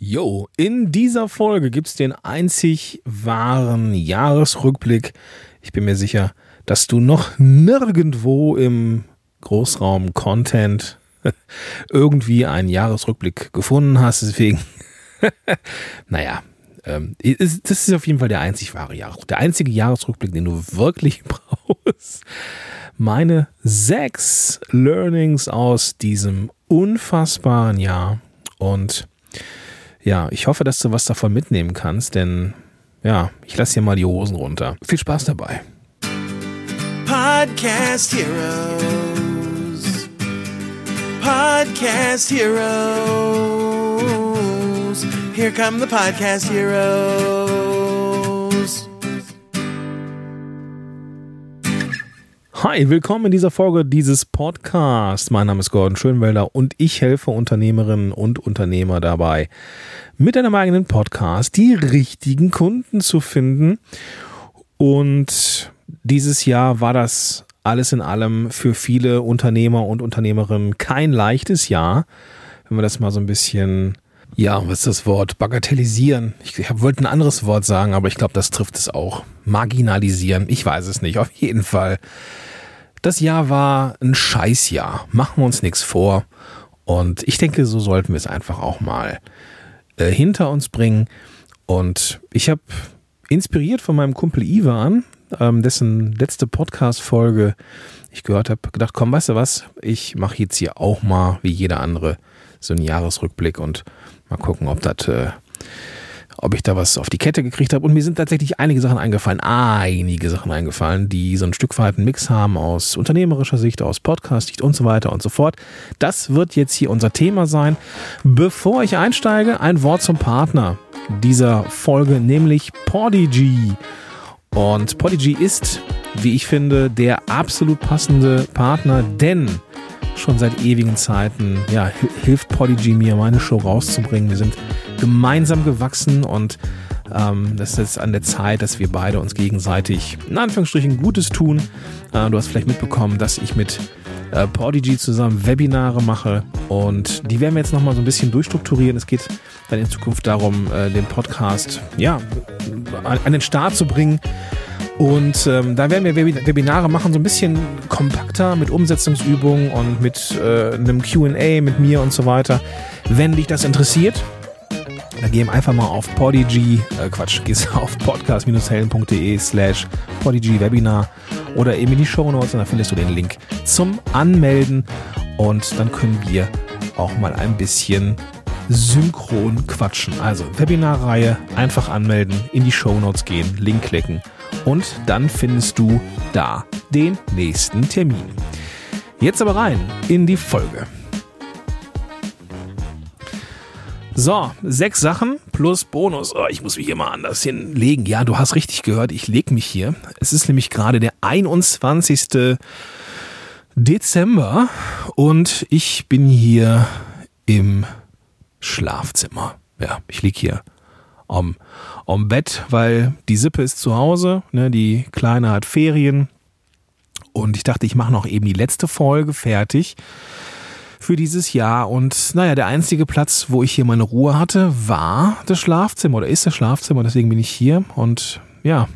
Jo, in dieser Folge gibt es den einzig wahren Jahresrückblick. Ich bin mir sicher, dass du noch nirgendwo im Großraum Content irgendwie einen Jahresrückblick gefunden hast. Deswegen, naja, ähm, das ist auf jeden Fall der einzig wahre Jahresrückblick. Der einzige Jahresrückblick, den du wirklich brauchst. Meine sechs Learnings aus diesem unfassbaren Jahr und ja, ich hoffe, dass du was davon mitnehmen kannst, denn ja, ich lasse hier mal die Hosen runter. Viel Spaß dabei. Podcast Heroes. Podcast Heroes. Here come the Podcast Heroes. Hi, willkommen in dieser Folge dieses Podcasts. Mein Name ist Gordon Schönwelder und ich helfe Unternehmerinnen und Unternehmer dabei, mit einem eigenen Podcast die richtigen Kunden zu finden. Und dieses Jahr war das alles in allem für viele Unternehmer und Unternehmerinnen kein leichtes Jahr. Wenn wir das mal so ein bisschen ja, was ist das Wort? Bagatellisieren. Ich, ich wollte ein anderes Wort sagen, aber ich glaube, das trifft es auch. Marginalisieren. Ich weiß es nicht. Auf jeden Fall das Jahr war ein Scheißjahr. Machen wir uns nichts vor. Und ich denke, so sollten wir es einfach auch mal äh, hinter uns bringen. Und ich habe inspiriert von meinem Kumpel Ivan, ähm, dessen letzte Podcast-Folge ich gehört habe, gedacht, komm, weißt du was, ich mache jetzt hier auch mal, wie jeder andere, so einen Jahresrückblick und mal gucken, ob das äh, ob ich da was auf die Kette gekriegt habe. Und mir sind tatsächlich einige Sachen eingefallen, einige Sachen eingefallen, die so ein Stück weit einen Mix haben aus unternehmerischer Sicht, aus Podcast-Sicht und so weiter und so fort. Das wird jetzt hier unser Thema sein. Bevor ich einsteige, ein Wort zum Partner dieser Folge, nämlich Podigy. Und Podigy ist, wie ich finde, der absolut passende Partner, denn schon seit ewigen Zeiten ja, hilft Podigy mir, meine Show rauszubringen. Wir sind gemeinsam gewachsen und ähm, das ist an der Zeit, dass wir beide uns gegenseitig in Anführungsstrichen Gutes tun. Äh, du hast vielleicht mitbekommen, dass ich mit äh, Podigy zusammen Webinare mache und die werden wir jetzt nochmal so ein bisschen durchstrukturieren. Es geht dann in Zukunft darum, äh, den Podcast ja, an den Start zu bringen. Und ähm, da werden wir Webinare machen, so ein bisschen kompakter mit Umsetzungsübungen und mit äh, einem QA mit mir und so weiter. Wenn dich das interessiert, dann geh einfach mal auf Podigy, äh Quatsch, gehst auf podcast-helden.de slash Podigy Webinar oder eben in die Show Notes und da findest du den Link zum Anmelden und dann können wir auch mal ein bisschen synchron quatschen. Also Webinarreihe, einfach anmelden, in die Show Notes gehen, Link klicken und dann findest du da den nächsten Termin. Jetzt aber rein in die Folge. So, sechs Sachen plus Bonus. Oh, ich muss mich hier mal anders hinlegen. Ja, du hast richtig gehört, ich lege mich hier. Es ist nämlich gerade der 21. Dezember und ich bin hier im Schlafzimmer. Ja, ich liege hier am, am Bett, weil die Sippe ist zu Hause, ne, die Kleine hat Ferien und ich dachte, ich mache noch eben die letzte Folge fertig für dieses Jahr. Und naja, der einzige Platz, wo ich hier meine Ruhe hatte, war das Schlafzimmer oder ist das Schlafzimmer. Deswegen bin ich hier und ja,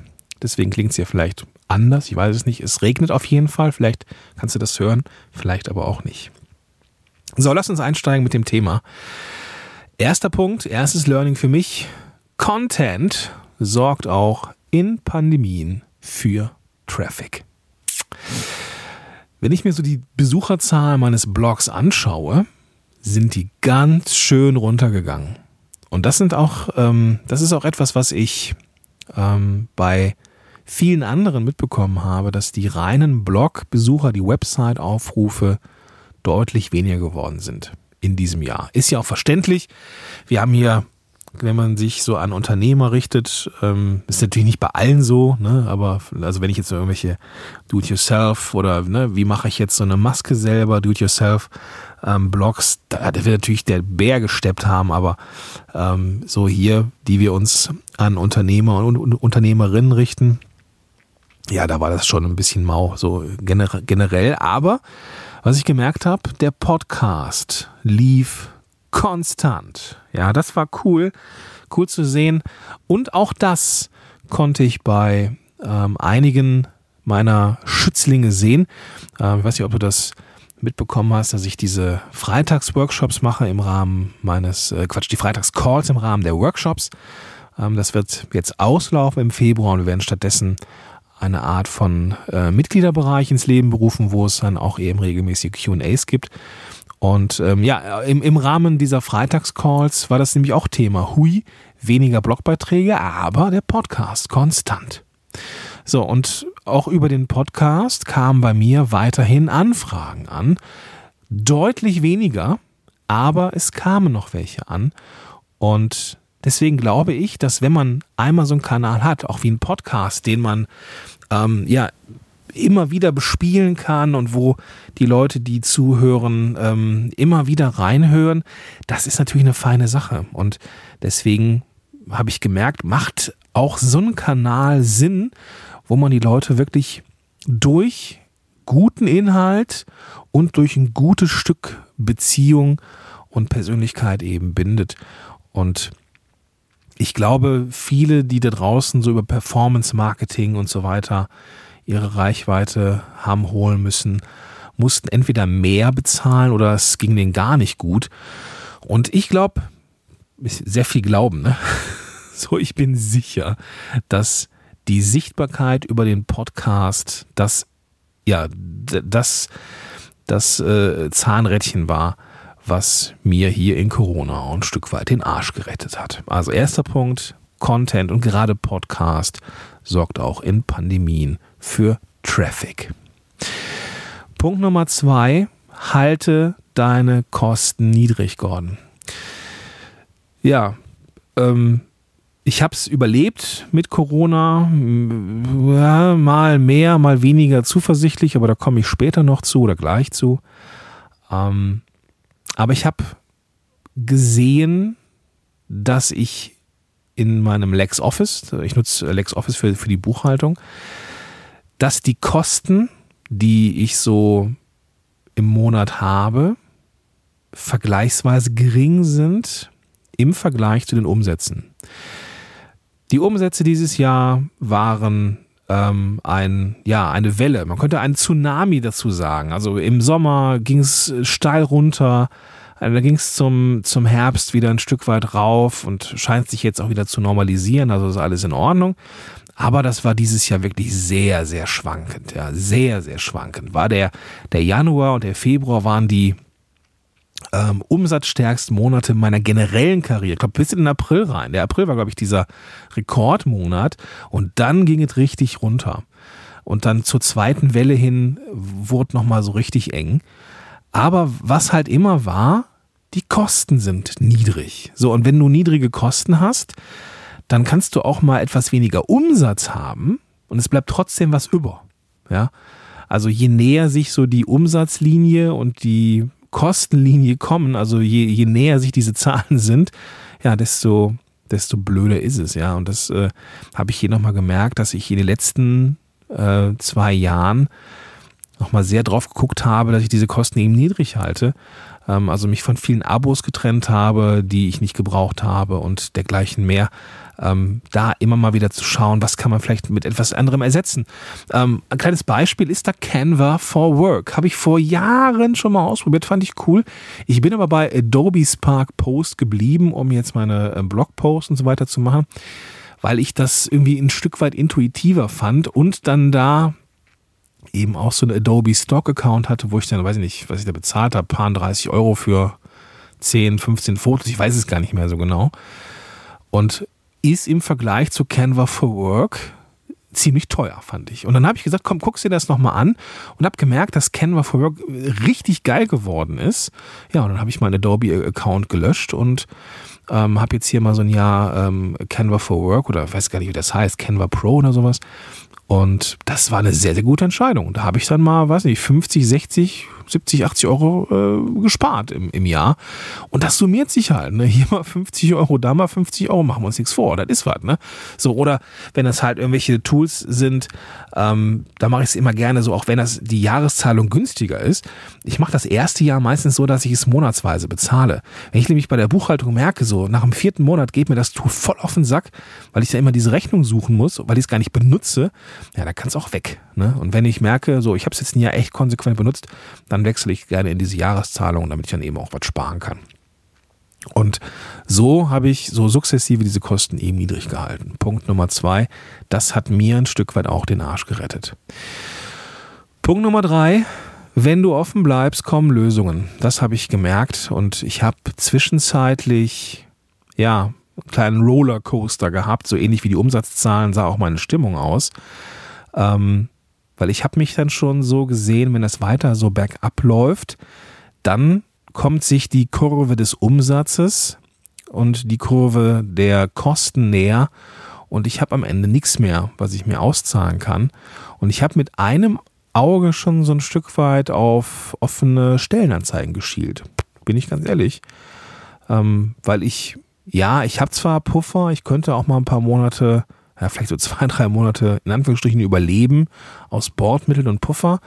deswegen klingt es ja vielleicht anders. Ich weiß es nicht. Es regnet auf jeden Fall. Vielleicht kannst du das hören, vielleicht aber auch nicht. So, lass uns einsteigen mit dem Thema. Erster Punkt, erstes Learning für mich. Content sorgt auch in Pandemien für Traffic. Wenn ich mir so die Besucherzahl meines Blogs anschaue, sind die ganz schön runtergegangen. Und das sind auch, ähm, das ist auch etwas, was ich ähm, bei vielen anderen mitbekommen habe, dass die reinen Blog-Besucher, die Website-Aufrufe deutlich weniger geworden sind in diesem Jahr. Ist ja auch verständlich. Wir haben hier wenn man sich so an Unternehmer richtet, ähm, ist natürlich nicht bei allen so, ne? aber also wenn ich jetzt irgendwelche Do-it-yourself oder ne, wie mache ich jetzt so eine Maske selber, Do-it-yourself ähm, Blogs, da, da wird natürlich der Bär gesteppt haben, aber ähm, so hier, die wir uns an Unternehmer und, und Unternehmerinnen richten, ja, da war das schon ein bisschen mau, so generell, aber was ich gemerkt habe, der Podcast lief konstant. Ja, das war cool, cool zu sehen. Und auch das konnte ich bei ähm, einigen meiner Schützlinge sehen. Ähm, ich weiß nicht, ob du das mitbekommen hast, dass ich diese Freitagsworkshops mache im Rahmen meines, äh, Quatsch, die Freitagscalls im Rahmen der Workshops. Ähm, das wird jetzt auslaufen im Februar und wir werden stattdessen eine Art von äh, Mitgliederbereich ins Leben berufen, wo es dann auch eben regelmäßig QAs gibt. Und ähm, ja, im, im Rahmen dieser Freitagscalls war das nämlich auch Thema. Hui, weniger Blogbeiträge, aber der Podcast konstant. So, und auch über den Podcast kamen bei mir weiterhin Anfragen an. Deutlich weniger, aber es kamen noch welche an. Und deswegen glaube ich, dass wenn man einmal so einen Kanal hat, auch wie ein Podcast, den man ähm, ja immer wieder bespielen kann und wo die Leute, die zuhören, ähm, immer wieder reinhören, das ist natürlich eine feine Sache. Und deswegen habe ich gemerkt, macht auch so ein Kanal Sinn, wo man die Leute wirklich durch guten Inhalt und durch ein gutes Stück Beziehung und Persönlichkeit eben bindet. Und ich glaube, viele, die da draußen so über Performance Marketing und so weiter ihre Reichweite haben holen müssen, mussten entweder mehr bezahlen oder es ging denen gar nicht gut. Und ich glaube, sehr viel Glauben, ne? So, ich bin sicher, dass die Sichtbarkeit über den Podcast das, ja, das, das äh, Zahnrädchen war, was mir hier in Corona ein Stück weit den Arsch gerettet hat. Also erster Punkt, Content und gerade Podcast sorgt auch in Pandemien für Traffic. Punkt Nummer zwei, halte deine Kosten niedrig, Gordon. Ja, ähm, ich habe es überlebt mit Corona. Ja, mal mehr, mal weniger zuversichtlich, aber da komme ich später noch zu oder gleich zu. Ähm, aber ich habe gesehen, dass ich in meinem LexOffice, ich nutze LexOffice für, für die Buchhaltung, dass die Kosten, die ich so im Monat habe, vergleichsweise gering sind im Vergleich zu den Umsätzen. Die Umsätze dieses Jahr waren ähm, ein, ja, eine Welle. Man könnte ein Tsunami dazu sagen. Also im Sommer ging es steil runter. Also da ging es zum, zum Herbst wieder ein Stück weit rauf und scheint sich jetzt auch wieder zu normalisieren. Also ist alles in Ordnung. Aber das war dieses Jahr wirklich sehr, sehr schwankend. Ja, sehr, sehr schwankend. War der, der Januar und der Februar waren die ähm, umsatzstärksten Monate meiner generellen Karriere. Ich glaube, bis in den April rein. Der April war, glaube ich, dieser Rekordmonat. Und dann ging es richtig runter. Und dann zur zweiten Welle hin wurde nochmal so richtig eng. Aber was halt immer war, die Kosten sind niedrig. So, und wenn du niedrige Kosten hast, dann kannst du auch mal etwas weniger Umsatz haben und es bleibt trotzdem was über. Ja. Also je näher sich so die Umsatzlinie und die Kostenlinie kommen, also je, je näher sich diese Zahlen sind, ja, desto, desto blöder ist es, ja. Und das äh, habe ich hier nochmal gemerkt, dass ich in den letzten äh, zwei Jahren nochmal sehr drauf geguckt habe, dass ich diese Kosten eben niedrig halte. Ähm, also mich von vielen Abos getrennt habe, die ich nicht gebraucht habe und dergleichen mehr ähm, da immer mal wieder zu schauen, was kann man vielleicht mit etwas anderem ersetzen. Ähm, ein kleines Beispiel ist da Canva for Work. Habe ich vor Jahren schon mal ausprobiert, fand ich cool. Ich bin aber bei Adobe Spark Post geblieben, um jetzt meine äh, Blogposts und so weiter zu machen, weil ich das irgendwie ein Stück weit intuitiver fand und dann da eben auch so ein Adobe Stock Account hatte, wo ich dann, weiß ich nicht, was ich da bezahlt habe, paar 30 Euro für 10, 15 Fotos, ich weiß es gar nicht mehr so genau. Und ist im Vergleich zu Canva for Work ziemlich teuer, fand ich. Und dann habe ich gesagt, komm, guckst dir das nochmal an und habe gemerkt, dass Canva for Work richtig geil geworden ist. Ja, und dann habe ich meinen Adobe-Account gelöscht und ähm, habe jetzt hier mal so ein Jahr ähm, Canva for Work oder weiß gar nicht, wie das heißt, Canva Pro oder sowas Und das war eine sehr, sehr gute Entscheidung. Da habe ich dann mal, weiß nicht, 50, 60, 70, 80 Euro äh, gespart im, im Jahr. Und das summiert sich halt. Ne? Hier mal 50 Euro, da mal 50 Euro, machen wir uns nichts vor. Das ist was. Ne? So, oder wenn das halt irgendwelche Tools sind, ähm, da mache ich es immer gerne so, auch wenn das die Jahreszahlung günstiger ist. Ich mache das erste Jahr meistens so, dass ich es monatsweise bezahle. Wenn ich nämlich bei der Buchhaltung merke, so nach dem vierten Monat geht mir das Tool voll auf den Sack, weil ich ja immer diese Rechnung suchen muss, weil ich es gar nicht benutze, ja, dann kann es auch weg. Ne? Und wenn ich merke, so ich habe es jetzt ein Jahr echt konsequent benutzt, dann wechsle ich gerne in diese Jahreszahlung, damit ich dann eben auch was sparen kann. Und so habe ich so sukzessive diese Kosten eben niedrig gehalten. Punkt Nummer zwei, das hat mir ein Stück weit auch den Arsch gerettet. Punkt Nummer drei, wenn du offen bleibst, kommen Lösungen. Das habe ich gemerkt und ich habe zwischenzeitlich, ja, einen kleinen Rollercoaster gehabt, so ähnlich wie die Umsatzzahlen sah auch meine Stimmung aus. Ähm, weil ich habe mich dann schon so gesehen, wenn das weiter so bergab läuft, dann kommt sich die Kurve des Umsatzes und die Kurve der Kosten näher und ich habe am Ende nichts mehr, was ich mir auszahlen kann. Und ich habe mit einem Auge schon so ein Stück weit auf offene Stellenanzeigen geschielt. Bin ich ganz ehrlich. Ähm, weil ich, ja, ich habe zwar Puffer, ich könnte auch mal ein paar Monate, ja, vielleicht so zwei, drei Monate in Anführungsstrichen überleben aus Bordmitteln und Puffer,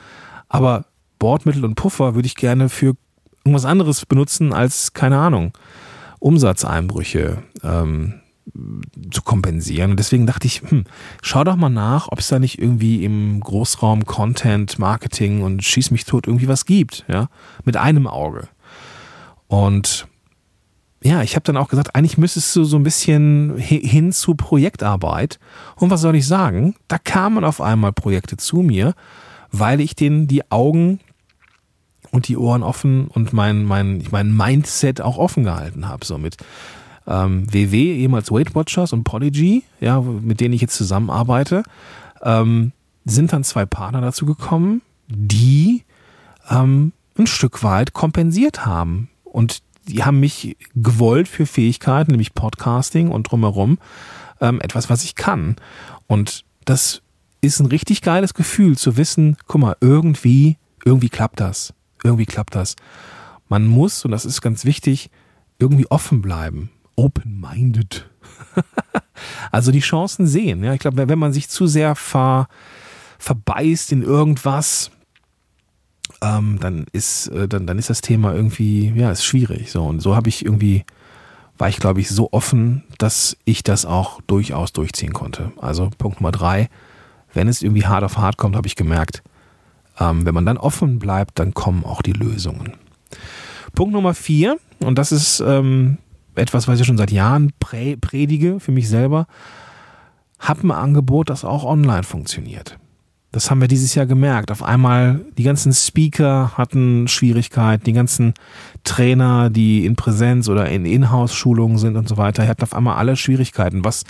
aber Bordmittel und Puffer würde ich gerne für irgendwas anderes benutzen als, keine Ahnung, Umsatzeinbrüche ähm, zu kompensieren. Und deswegen dachte ich, hm, schau doch mal nach, ob es da nicht irgendwie im Großraum Content, Marketing und Schieß mich tot irgendwie was gibt, ja, mit einem Auge. Und ja, ich habe dann auch gesagt, eigentlich müsstest du so ein bisschen hin zu Projektarbeit. Und was soll ich sagen? Da kamen auf einmal Projekte zu mir, weil ich denen die Augen und die Ohren offen und mein, mein, mein Mindset auch offen gehalten habe. So mit ähm, WW, ehemals Weight Watchers und Prodigy, ja, mit denen ich jetzt zusammenarbeite, ähm, sind dann zwei Partner dazu gekommen, die ähm, ein Stück weit kompensiert haben. Und die haben mich gewollt für Fähigkeiten, nämlich Podcasting und drumherum, ähm, etwas, was ich kann. Und das ist ein richtig geiles Gefühl zu wissen, guck mal, irgendwie, irgendwie klappt das. Irgendwie klappt das. Man muss, und das ist ganz wichtig, irgendwie offen bleiben. Open-minded. also die Chancen sehen. Ja, ich glaube, wenn man sich zu sehr ver, verbeißt in irgendwas, ähm, dann ist, äh, dann, dann ist das Thema irgendwie, ja, ist schwierig. So, und so habe ich irgendwie, war ich, glaube ich, so offen, dass ich das auch durchaus durchziehen konnte. Also Punkt Nummer drei, wenn es irgendwie hart auf hart kommt, habe ich gemerkt, ähm, wenn man dann offen bleibt, dann kommen auch die Lösungen. Punkt Nummer vier, und das ist ähm, etwas, was ich schon seit Jahren predige für mich selber, hab ein Angebot, das auch online funktioniert. Das haben wir dieses Jahr gemerkt. Auf einmal die ganzen Speaker hatten Schwierigkeiten, die ganzen Trainer, die in Präsenz oder in Inhouse-Schulungen sind und so weiter, hatten auf einmal alle Schwierigkeiten, was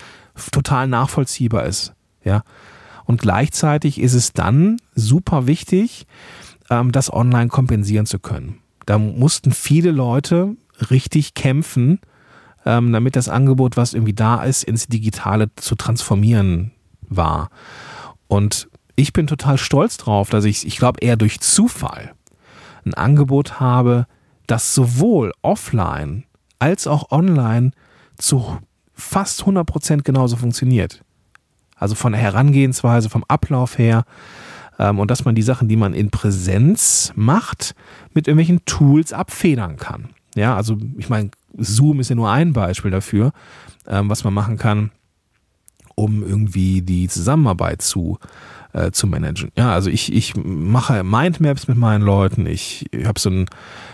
total nachvollziehbar ist. Ja. Und gleichzeitig ist es dann super wichtig, ähm, das online kompensieren zu können. Da mussten viele Leute richtig kämpfen, ähm, damit das Angebot, was irgendwie da ist, ins Digitale zu transformieren war. Und ich bin total stolz drauf, dass ich, ich glaube, eher durch Zufall ein Angebot habe, das sowohl offline als auch online zu fast 100% genauso funktioniert. Also von der Herangehensweise, vom Ablauf her. Ähm, und dass man die Sachen, die man in Präsenz macht, mit irgendwelchen Tools abfedern kann. Ja, also ich meine, Zoom ist ja nur ein Beispiel dafür, ähm, was man machen kann, um irgendwie die Zusammenarbeit zu äh, zu managen. Ja, also ich, ich mache Mindmaps mit meinen Leuten. Ich, ich habe so einen,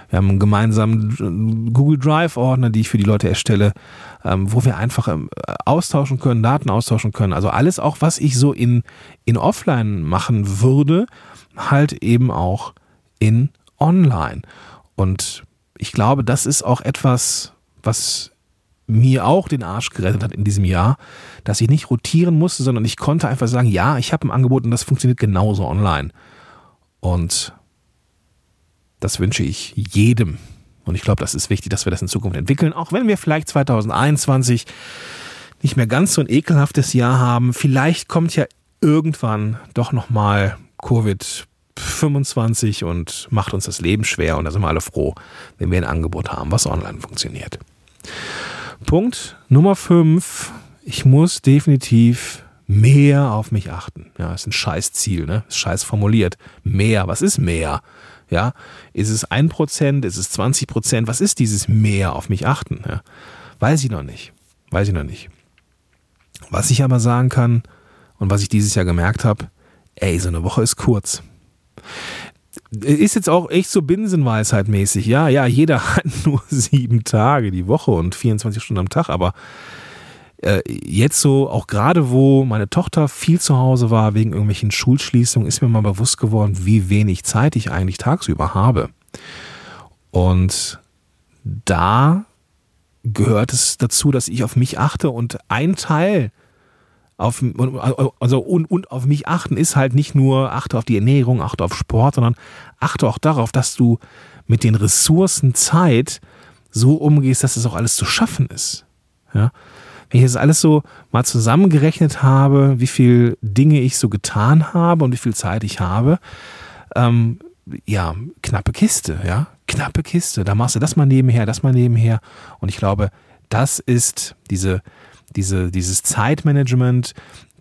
wir haben einen gemeinsamen Google Drive Ordner, die ich für die Leute erstelle, ähm, wo wir einfach ähm, austauschen können, Daten austauschen können. Also alles auch, was ich so in, in Offline machen würde, halt eben auch in Online. Und ich glaube, das ist auch etwas, was mir auch den Arsch gerettet hat in diesem Jahr, dass ich nicht rotieren musste, sondern ich konnte einfach sagen, ja, ich habe ein Angebot und das funktioniert genauso online. Und das wünsche ich jedem. Und ich glaube, das ist wichtig, dass wir das in Zukunft entwickeln, auch wenn wir vielleicht 2021 nicht mehr ganz so ein ekelhaftes Jahr haben. Vielleicht kommt ja irgendwann doch nochmal Covid 25 und macht uns das Leben schwer und da sind wir alle froh, wenn wir ein Angebot haben, was online funktioniert. Punkt Nummer 5. Ich muss definitiv mehr auf mich achten. Ja, ist ein Scheißziel, ne? Ist scheiß formuliert. Mehr, was ist mehr? Ja, ist es 1%, ist es 20%? Was ist dieses mehr auf mich achten? Ja, weiß ich noch nicht. Weiß ich noch nicht. Was ich aber sagen kann und was ich dieses Jahr gemerkt habe, ey, so eine Woche ist kurz. Ist jetzt auch echt so Binsenweisheit mäßig. Ja, ja, jeder hat nur sieben Tage die Woche und 24 Stunden am Tag, aber äh, jetzt so, auch gerade wo meine Tochter viel zu Hause war wegen irgendwelchen Schulschließungen, ist mir mal bewusst geworden, wie wenig Zeit ich eigentlich tagsüber habe. Und da gehört es dazu, dass ich auf mich achte und ein Teil auf, also und, und auf mich achten ist halt nicht nur achte auf die Ernährung, achte auf Sport, sondern achte auch darauf, dass du mit den Ressourcen Zeit so umgehst, dass es auch alles zu schaffen ist. Ja? Wenn ich das alles so mal zusammengerechnet habe, wie viel Dinge ich so getan habe und wie viel Zeit ich habe, ähm, ja, knappe Kiste, ja, knappe Kiste. Da machst du das mal nebenher, das mal nebenher. Und ich glaube, das ist diese, diese, dieses Zeitmanagement,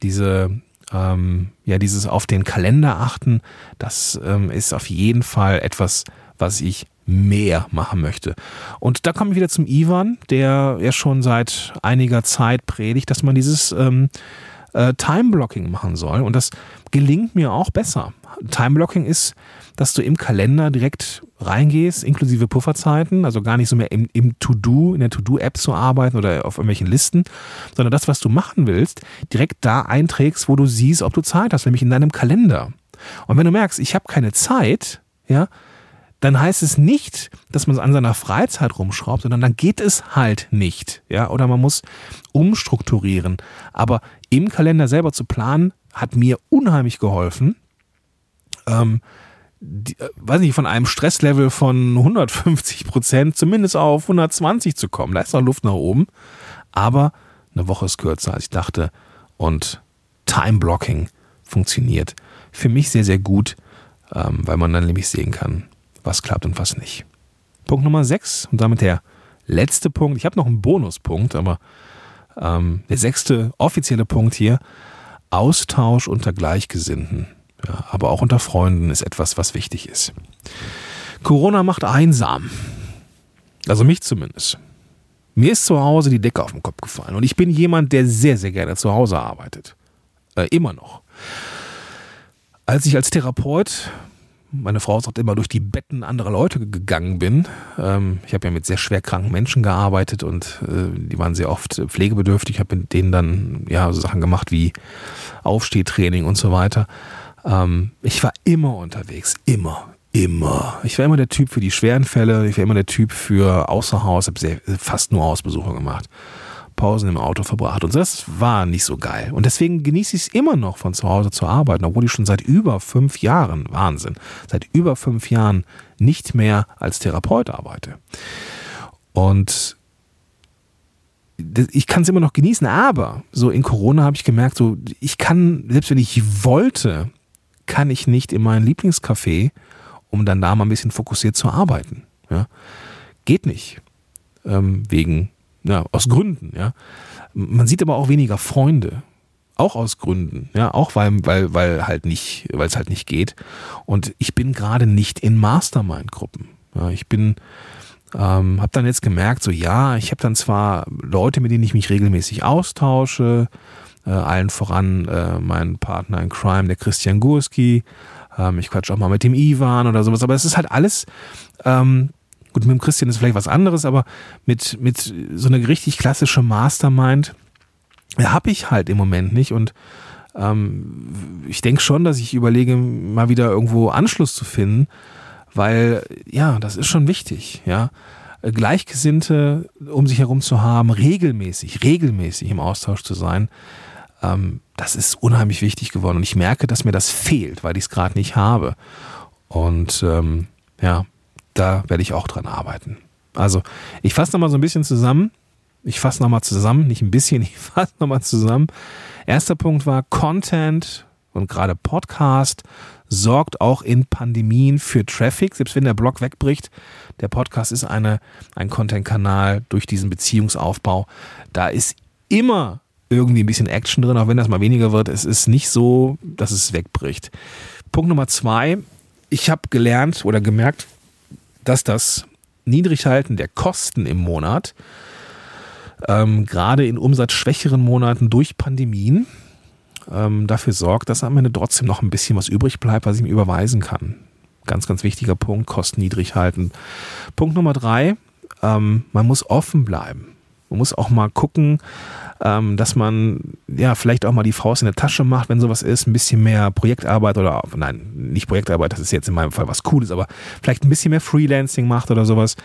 diese, ähm, ja, dieses auf den Kalender achten, das ähm, ist auf jeden Fall etwas, was ich mehr machen möchte. Und da komme ich wieder zum Ivan, der ja schon seit einiger Zeit predigt, dass man dieses ähm, äh, Time-Blocking machen soll. Und das gelingt mir auch besser. Time-Blocking ist, dass du im Kalender direkt reingehst, inklusive Pufferzeiten, also gar nicht so mehr im, im To-Do, in der To-Do-App zu arbeiten oder auf irgendwelchen Listen, sondern das, was du machen willst, direkt da einträgst, wo du siehst, ob du Zeit hast, nämlich in deinem Kalender. Und wenn du merkst, ich habe keine Zeit, ja, dann heißt es nicht, dass man an seiner Freizeit rumschraubt, sondern dann geht es halt nicht. Ja, oder man muss umstrukturieren. Aber im Kalender selber zu planen, hat mir unheimlich geholfen. Ähm, die, äh, weiß nicht, von einem Stresslevel von 150 Prozent zumindest auf 120 zu kommen. Da ist noch Luft nach oben. Aber eine Woche ist kürzer, als ich dachte. Und Time Blocking funktioniert für mich sehr, sehr gut, ähm, weil man dann nämlich sehen kann, was klappt und was nicht. Punkt Nummer 6 und damit der letzte Punkt. Ich habe noch einen Bonuspunkt, aber ähm, der sechste offizielle Punkt hier. Austausch unter Gleichgesinnten, ja, aber auch unter Freunden ist etwas, was wichtig ist. Corona macht einsam. Also mich zumindest. Mir ist zu Hause die Decke auf den Kopf gefallen und ich bin jemand, der sehr, sehr gerne zu Hause arbeitet. Äh, immer noch. Als ich als Therapeut meine Frau sagt immer, durch die Betten anderer Leute gegangen bin. Ähm, ich habe ja mit sehr schwer kranken Menschen gearbeitet und äh, die waren sehr oft pflegebedürftig. Ich habe mit denen dann ja so Sachen gemacht wie Aufstehtraining und so weiter. Ähm, ich war immer unterwegs, immer, immer. Ich war immer der Typ für die schweren Fälle, ich war immer der Typ für Außerhaus, habe fast nur Hausbesuche gemacht. Pausen im Auto verbracht. Und das war nicht so geil. Und deswegen genieße ich es immer noch, von zu Hause zu arbeiten, obwohl ich schon seit über fünf Jahren, Wahnsinn, seit über fünf Jahren nicht mehr als Therapeut arbeite. Und ich kann es immer noch genießen, aber so in Corona habe ich gemerkt, so ich kann, selbst wenn ich wollte, kann ich nicht in mein Lieblingscafé, um dann da mal ein bisschen fokussiert zu arbeiten. Ja? Geht nicht. Ähm, wegen ja, aus Gründen, ja. Man sieht aber auch weniger Freunde. Auch aus Gründen, ja, auch weil, weil, weil halt nicht, weil es halt nicht geht. Und ich bin gerade nicht in Mastermind-Gruppen. Ja, ich bin, ähm, habe dann jetzt gemerkt, so ja, ich habe dann zwar Leute, mit denen ich mich regelmäßig austausche, äh, allen voran äh, mein Partner in Crime, der Christian Gurski. Ähm, ich quatsch auch mal mit dem Ivan oder sowas, aber es ist halt alles ähm, Gut, mit dem Christian ist vielleicht was anderes, aber mit, mit so einer richtig klassische Mastermind habe ich halt im Moment nicht. Und ähm, ich denke schon, dass ich überlege, mal wieder irgendwo Anschluss zu finden, weil ja, das ist schon wichtig, ja. Gleichgesinnte um sich herum zu haben, regelmäßig, regelmäßig im Austausch zu sein, ähm, das ist unheimlich wichtig geworden. Und ich merke, dass mir das fehlt, weil ich es gerade nicht habe. Und ähm, ja, da werde ich auch dran arbeiten. Also, ich fasse nochmal so ein bisschen zusammen. Ich fasse nochmal zusammen, nicht ein bisschen, ich fasse nochmal zusammen. Erster Punkt war Content Und gerade Podcast sorgt auch in Pandemien für Traffic, selbst wenn der Blog wegbricht. Der Podcast ist eine, ein Content-Kanal durch diesen Beziehungsaufbau. Da ist immer irgendwie ein bisschen Action drin, auch wenn das mal weniger wird. Es ist nicht so, dass es wegbricht. Punkt Nummer zwei. Ich habe gelernt oder gemerkt, dass das Niedrighalten der Kosten im Monat, ähm, gerade in umsatzschwächeren Monaten durch Pandemien, ähm, dafür sorgt, dass am Ende trotzdem noch ein bisschen was übrig bleibt, was ich mir überweisen kann. Ganz, ganz wichtiger Punkt, Kosten niedrig halten. Punkt Nummer drei, ähm, man muss offen bleiben. Man muss auch mal gucken, ähm, dass man ja vielleicht auch mal die Faust in der Tasche macht, wenn sowas ist, ein bisschen mehr Projektarbeit oder nein, nicht Projektarbeit, das ist jetzt in meinem Fall was Cooles, aber vielleicht ein bisschen mehr Freelancing macht oder sowas.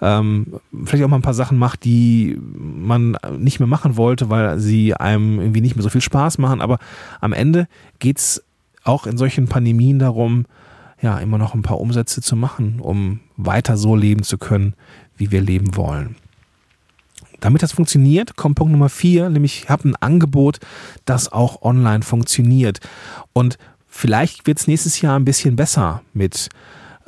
Ähm, vielleicht auch mal ein paar Sachen macht, die man nicht mehr machen wollte, weil sie einem irgendwie nicht mehr so viel Spaß machen. Aber am Ende geht es auch in solchen Pandemien darum, ja, immer noch ein paar Umsätze zu machen, um weiter so leben zu können, wie wir leben wollen. Damit das funktioniert, kommt Punkt Nummer vier, nämlich ich habe ein Angebot, das auch online funktioniert. Und vielleicht wird es nächstes Jahr ein bisschen besser mit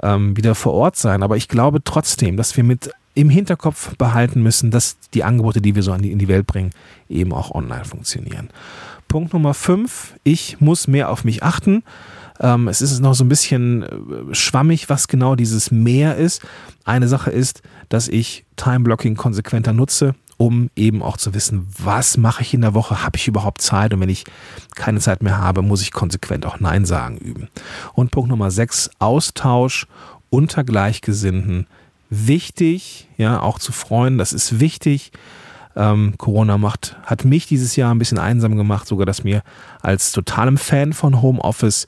ähm, wieder vor Ort sein, aber ich glaube trotzdem, dass wir mit im Hinterkopf behalten müssen, dass die Angebote, die wir so in die Welt bringen, eben auch online funktionieren. Punkt Nummer fünf, ich muss mehr auf mich achten. Ähm, es ist noch so ein bisschen äh, schwammig, was genau dieses Mehr ist. Eine Sache ist, dass ich Time-Blocking konsequenter nutze, um eben auch zu wissen, was mache ich in der Woche, habe ich überhaupt Zeit und wenn ich keine Zeit mehr habe, muss ich konsequent auch Nein sagen üben. Und Punkt Nummer sechs, Austausch unter Gleichgesinnten. Wichtig, ja, auch zu freuen, das ist wichtig. Ähm, Corona macht, hat mich dieses Jahr ein bisschen einsam gemacht, sogar dass mir als totalem Fan von Homeoffice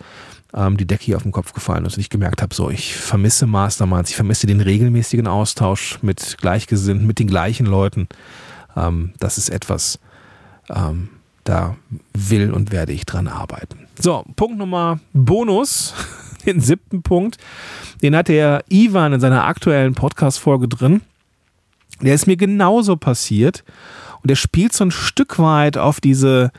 ähm, die Decke hier auf den Kopf gefallen ist und ich gemerkt habe, so, ich vermisse Masterminds, ich vermisse den regelmäßigen Austausch mit Gleichgesinnten, mit den gleichen Leuten. Ähm, das ist etwas, ähm, da will und werde ich dran arbeiten. So, Punkt Nummer Bonus, den siebten Punkt, den hat der Ivan in seiner aktuellen Podcast-Folge drin. Der ist mir genauso passiert und der spielt so ein Stück weit auf diese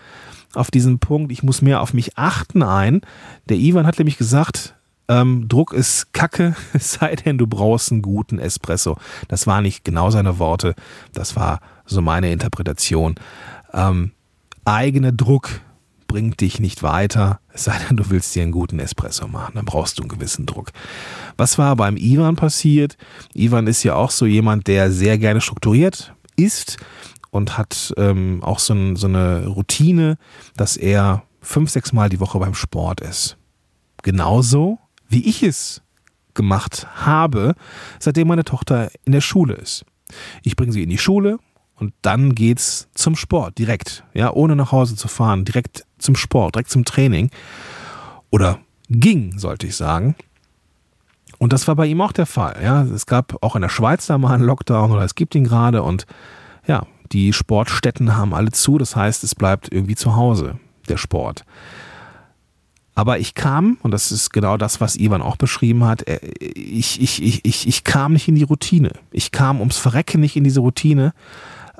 auf diesen Punkt, ich muss mehr auf mich achten ein. Der Ivan hat nämlich gesagt, ähm, Druck ist Kacke, sei denn, du brauchst einen guten Espresso. Das waren nicht genau seine Worte, das war so meine Interpretation. Ähm, eigener Druck bringt dich nicht weiter, es sei denn, du willst dir einen guten Espresso machen, dann brauchst du einen gewissen Druck. Was war beim Ivan passiert? Ivan ist ja auch so jemand, der sehr gerne strukturiert ist und hat ähm, auch so, ein, so eine Routine, dass er fünf, sechs Mal die Woche beim Sport ist. Genauso wie ich es gemacht habe, seitdem meine Tochter in der Schule ist. Ich bringe sie in die Schule und dann geht's zum Sport direkt, ja, ohne nach Hause zu fahren, direkt zum Sport, direkt zum Training oder ging, sollte ich sagen. Und das war bei ihm auch der Fall. Ja, es gab auch in der Schweiz da mal einen Lockdown oder es gibt ihn gerade und ja, die Sportstätten haben alle zu, das heißt, es bleibt irgendwie zu Hause, der Sport. Aber ich kam, und das ist genau das, was Ivan auch beschrieben hat, äh, ich, ich, ich, ich, ich kam nicht in die Routine. Ich kam ums Verrecken nicht in diese Routine.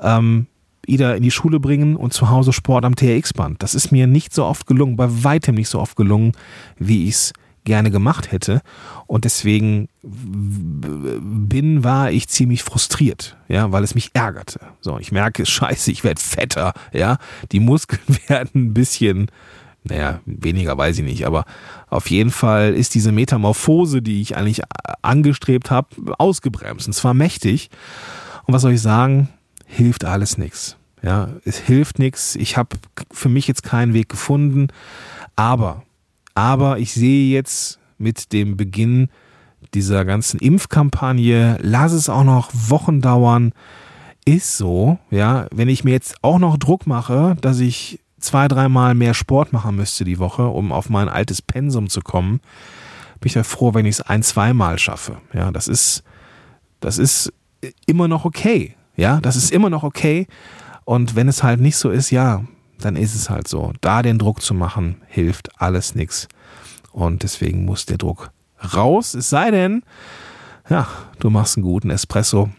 Ähm, wieder in die Schule bringen und zu Hause Sport am TRX-Band. Das ist mir nicht so oft gelungen, bei weitem nicht so oft gelungen, wie ich es gerne gemacht hätte. Und deswegen bin, war ich ziemlich frustriert, ja, weil es mich ärgerte. So, ich merke, scheiße, ich werde fetter, ja. Die Muskeln werden ein bisschen, naja, weniger weiß ich nicht, aber auf jeden Fall ist diese Metamorphose, die ich eigentlich angestrebt habe, ausgebremst. Und zwar mächtig. Und was soll ich sagen? Hilft alles nichts. Ja, es hilft nichts. Ich habe für mich jetzt keinen Weg gefunden. Aber aber ich sehe jetzt mit dem Beginn dieser ganzen Impfkampagne, lass es auch noch Wochen dauern, ist so, ja, wenn ich mir jetzt auch noch Druck mache, dass ich zwei, dreimal mehr Sport machen müsste die Woche, um auf mein altes Pensum zu kommen, bin ich ja froh, wenn ich es ein, zweimal schaffe. Ja, das ist, das ist immer noch okay. Ja, das ist immer noch okay. Und wenn es halt nicht so ist, ja, dann ist es halt so. Da den Druck zu machen, hilft alles nichts. Und deswegen muss der Druck raus. Es sei denn, ja, du machst einen guten Espresso.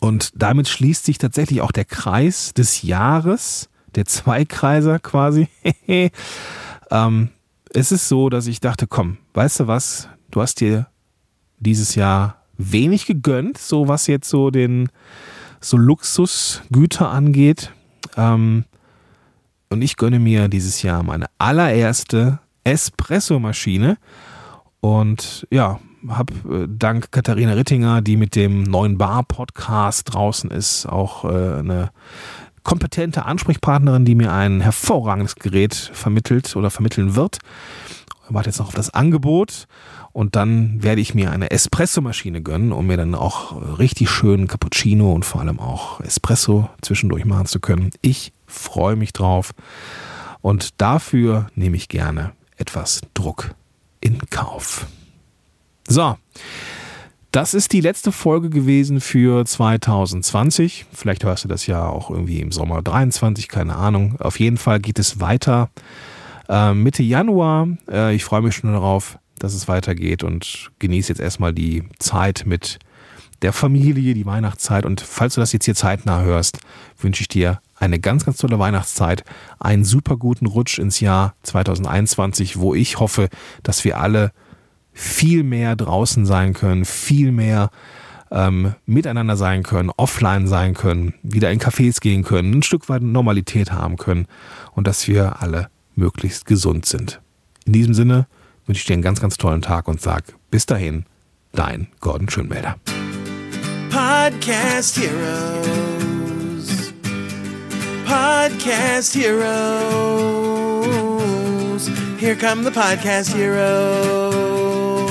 Und damit schließt sich tatsächlich auch der Kreis des Jahres, der Zweikreiser quasi. Ähm, es ist so, dass ich dachte, komm, weißt du was, du hast dir dieses Jahr wenig gegönnt, so was jetzt so den so Luxusgüter angeht. Ähm, und ich gönne mir dieses Jahr meine allererste Espresso-Maschine. Und ja, habe äh, dank Katharina Rittinger, die mit dem neuen Bar-Podcast draußen ist, auch äh, eine kompetente Ansprechpartnerin, die mir ein hervorragendes Gerät vermittelt oder vermitteln wird. Warte jetzt noch auf das Angebot und dann werde ich mir eine Espresso-Maschine gönnen, um mir dann auch richtig schön Cappuccino und vor allem auch Espresso zwischendurch machen zu können. Ich freue mich drauf und dafür nehme ich gerne etwas Druck in Kauf. So, das ist die letzte Folge gewesen für 2020. Vielleicht hörst du das ja auch irgendwie im Sommer 23, keine Ahnung. Auf jeden Fall geht es weiter äh, Mitte Januar. Äh, ich freue mich schon darauf, dass es weitergeht und genieße jetzt erstmal die Zeit mit der Familie, die Weihnachtszeit. Und falls du das jetzt hier zeitnah hörst, wünsche ich dir eine ganz, ganz tolle Weihnachtszeit, einen super guten Rutsch ins Jahr 2021, wo ich hoffe, dass wir alle viel mehr draußen sein können, viel mehr ähm, miteinander sein können, offline sein können, wieder in Cafés gehen können, ein Stück weit Normalität haben können und dass wir alle möglichst gesund sind. In diesem Sinne wünsche ich dir einen ganz, ganz tollen Tag und sag bis dahin, dein Gordon Schönmelder. Podcast Heroes. Podcast Heroes. Here come the Podcast Heroes.